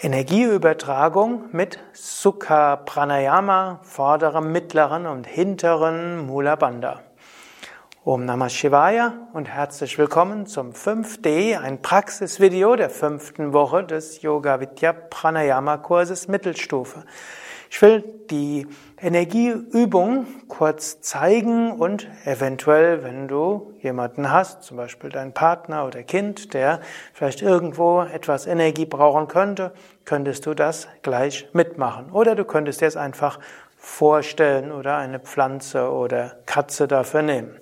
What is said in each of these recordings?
Energieübertragung mit Sukha Pranayama, vorderem, mittleren und hinteren Mula Bandha. Om Namah Shivaya und herzlich willkommen zum 5D, ein Praxisvideo der fünften Woche des Yoga Vidya Pranayama Kurses Mittelstufe. Ich will die Energieübung kurz zeigen und eventuell, wenn du jemanden hast, zum Beispiel deinen Partner oder Kind, der vielleicht irgendwo etwas Energie brauchen könnte, könntest du das gleich mitmachen. Oder du könntest dir es einfach vorstellen oder eine Pflanze oder Katze dafür nehmen.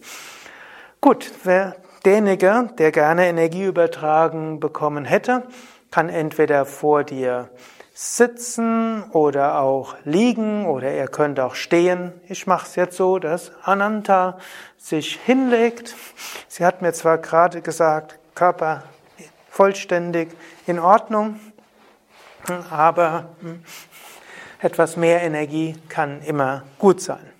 Gut, wer derjenige, der gerne Energie übertragen bekommen hätte, kann entweder vor dir sitzen oder auch liegen oder er könnte auch stehen. Ich mache es jetzt so, dass Ananta sich hinlegt. Sie hat mir zwar gerade gesagt, Körper vollständig in Ordnung, aber etwas mehr Energie kann immer gut sein.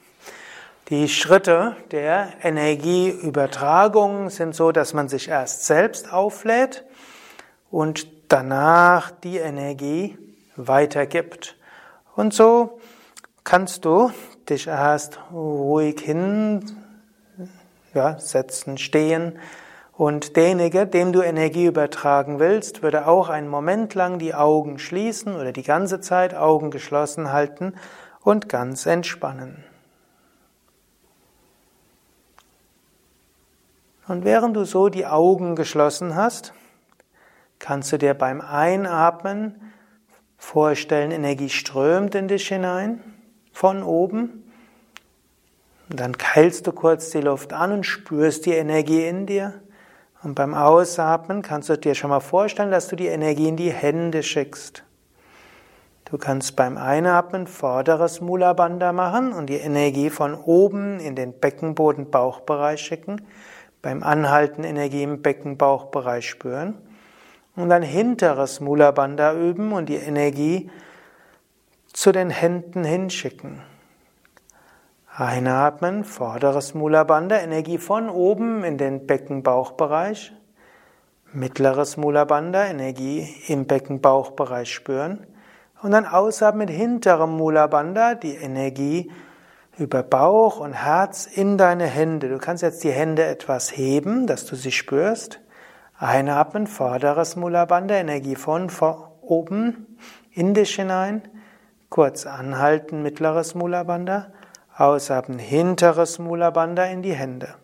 Die Schritte der Energieübertragung sind so, dass man sich erst selbst auflädt und danach die Energie weitergibt. Und so kannst du dich erst ruhig hin ja, stehen. Und derjenige, dem du Energie übertragen willst, würde auch einen Moment lang die Augen schließen oder die ganze Zeit Augen geschlossen halten und ganz entspannen. Und während du so die Augen geschlossen hast, kannst du dir beim Einatmen vorstellen, Energie strömt in dich hinein, von oben. Und dann keilst du kurz die Luft an und spürst die Energie in dir. Und beim Ausatmen kannst du dir schon mal vorstellen, dass du die Energie in die Hände schickst. Du kannst beim Einatmen vorderes Mula Bandha machen und die Energie von oben in den Beckenboden-Bauchbereich schicken. Beim Anhalten Energie im Beckenbauchbereich spüren und dann hinteres Mula Bandha üben und die Energie zu den Händen hinschicken. Einatmen, vorderes Mula Bandha, Energie von oben in den Beckenbauchbereich. Mittleres Mula Bandha, Energie im Beckenbauchbereich spüren. Und dann ausatmen mit hinterem Mula Bandha, die Energie über Bauch und Herz in deine Hände. Du kannst jetzt die Hände etwas heben, dass du sie spürst. Einatmen, vorderes Mula Bandha, Energie von oben in dich hinein. Kurz anhalten, mittleres Mula Bandha. Ausatmen, hinteres Mula Bandha in die Hände.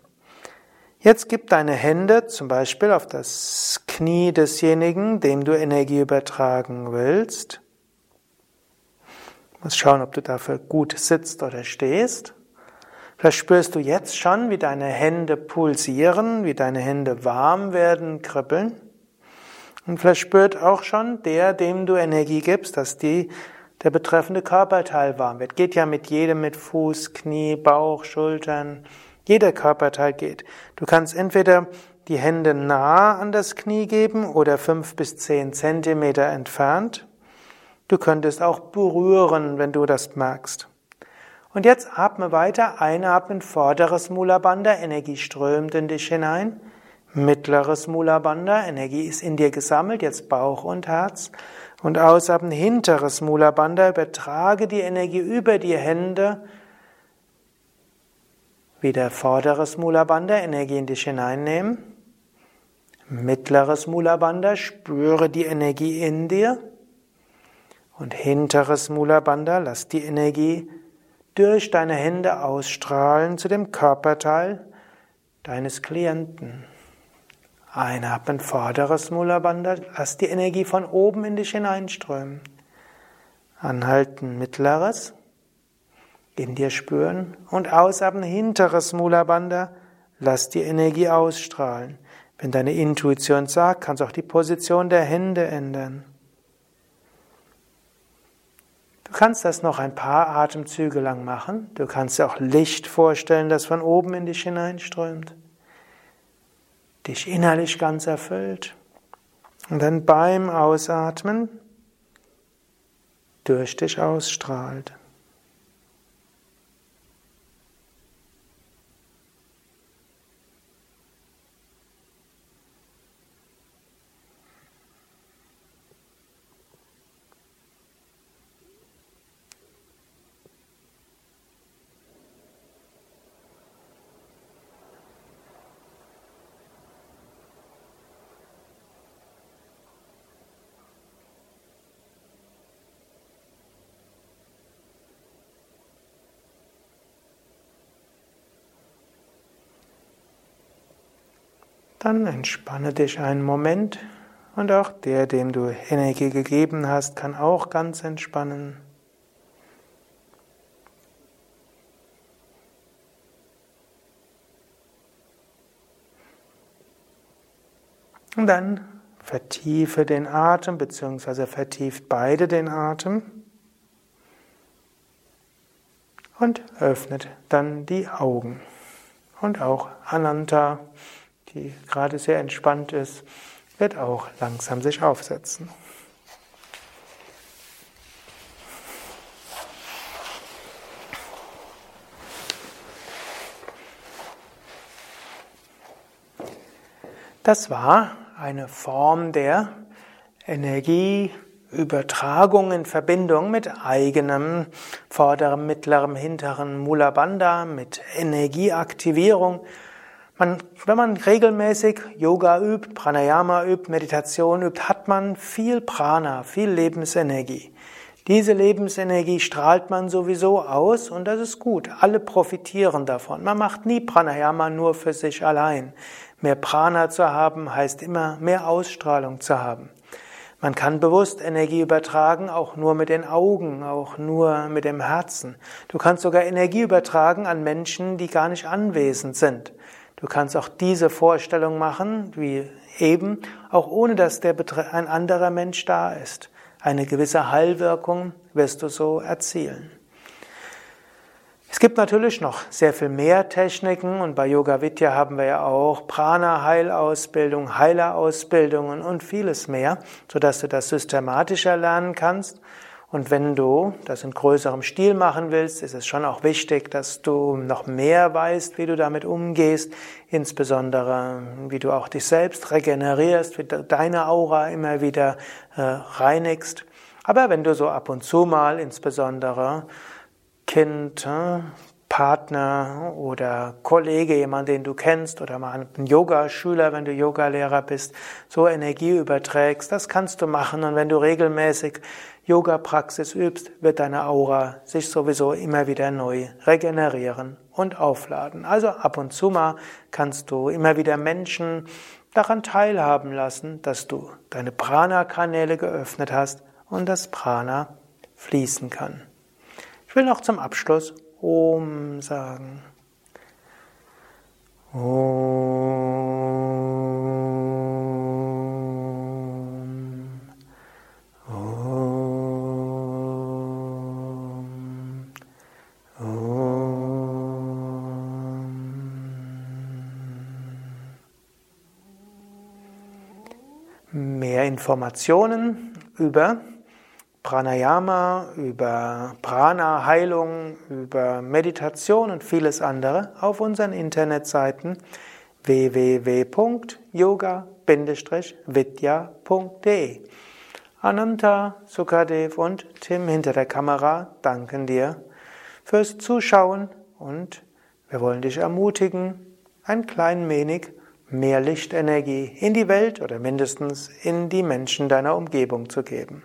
Jetzt gib deine Hände zum Beispiel auf das Knie desjenigen, dem du Energie übertragen willst. Du musst schauen, ob du dafür gut sitzt oder stehst. Vielleicht spürst du jetzt schon, wie deine Hände pulsieren, wie deine Hände warm werden, kribbeln. Und vielleicht spürt auch schon der, dem du Energie gibst, dass die, der betreffende Körperteil warm wird. Geht ja mit jedem, mit Fuß, Knie, Bauch, Schultern. Jeder Körperteil geht. Du kannst entweder die Hände nah an das Knie geben oder fünf bis zehn Zentimeter entfernt. Du könntest auch berühren, wenn du das merkst. Und jetzt atme weiter, einatmen, vorderes Mula Bandha, Energie strömt in dich hinein. Mittleres Mula Bandha, Energie ist in dir gesammelt, jetzt Bauch und Herz. Und ausatmen, hinteres Mula Bandha, übertrage die Energie über die Hände. Wieder vorderes Mula Bandha, Energie in dich hineinnehmen. Mittleres Mula Bandha, spüre die Energie in dir. Und hinteres Mula Bandha, lass die Energie durch deine Hände ausstrahlen zu dem Körperteil deines Klienten. Einatmen, vorderes Mula lass die Energie von oben in dich hineinströmen. Anhalten, mittleres, in dir spüren und ausatmen, hinteres Mula lass die Energie ausstrahlen. Wenn deine Intuition sagt, kannst du auch die Position der Hände ändern. Du kannst das noch ein paar Atemzüge lang machen. Du kannst dir auch Licht vorstellen, das von oben in dich hineinströmt, dich innerlich ganz erfüllt. Und dann beim Ausatmen durch dich ausstrahlt. Dann entspanne dich einen Moment und auch der, dem du Energie gegeben hast, kann auch ganz entspannen. Und dann vertiefe den Atem, beziehungsweise vertieft beide den Atem und öffnet dann die Augen. Und auch Ananta, die gerade sehr entspannt ist, wird auch langsam sich aufsetzen. Das war eine Form der Energieübertragung in Verbindung mit eigenem vorderem, mittlerem, hinteren Mula Bandha, mit Energieaktivierung. Man, wenn man regelmäßig Yoga übt, Pranayama übt, Meditation übt, hat man viel Prana, viel Lebensenergie. Diese Lebensenergie strahlt man sowieso aus und das ist gut. Alle profitieren davon. Man macht nie Pranayama nur für sich allein. Mehr Prana zu haben heißt immer mehr Ausstrahlung zu haben. Man kann bewusst Energie übertragen, auch nur mit den Augen, auch nur mit dem Herzen. Du kannst sogar Energie übertragen an Menschen, die gar nicht anwesend sind. Du kannst auch diese Vorstellung machen, wie eben, auch ohne dass der, ein anderer Mensch da ist. Eine gewisse Heilwirkung wirst du so erzielen. Es gibt natürlich noch sehr viel mehr Techniken und bei Yoga Vidya haben wir ja auch Prana-Heilausbildung, Heilerausbildungen und vieles mehr, sodass du das systematischer lernen kannst. Und wenn du das in größerem Stil machen willst, ist es schon auch wichtig, dass du noch mehr weißt, wie du damit umgehst, insbesondere wie du auch dich selbst regenerierst, wie deine Aura immer wieder äh, reinigst. Aber wenn du so ab und zu mal insbesondere Kind, Partner oder Kollege, jemand, den du kennst, oder mal einen Yogaschüler, wenn du Yogalehrer bist, so Energie überträgst, das kannst du machen. Und wenn du regelmäßig Yoga-Praxis übst, wird deine Aura sich sowieso immer wieder neu regenerieren und aufladen. Also ab und zu mal kannst du immer wieder Menschen daran teilhaben lassen, dass du deine Prana-Kanäle geöffnet hast und das Prana fließen kann. Ich will noch zum Abschluss Om sagen. Om. Om. Om. Mehr Informationen über Pranayama, über Prana-Heilung, über Meditation und vieles andere auf unseren Internetseiten www.yoga-vidya.de. Ananta, Sukadev und Tim hinter der Kamera danken dir fürs Zuschauen und wir wollen dich ermutigen, ein klein wenig mehr Lichtenergie in die Welt oder mindestens in die Menschen deiner Umgebung zu geben.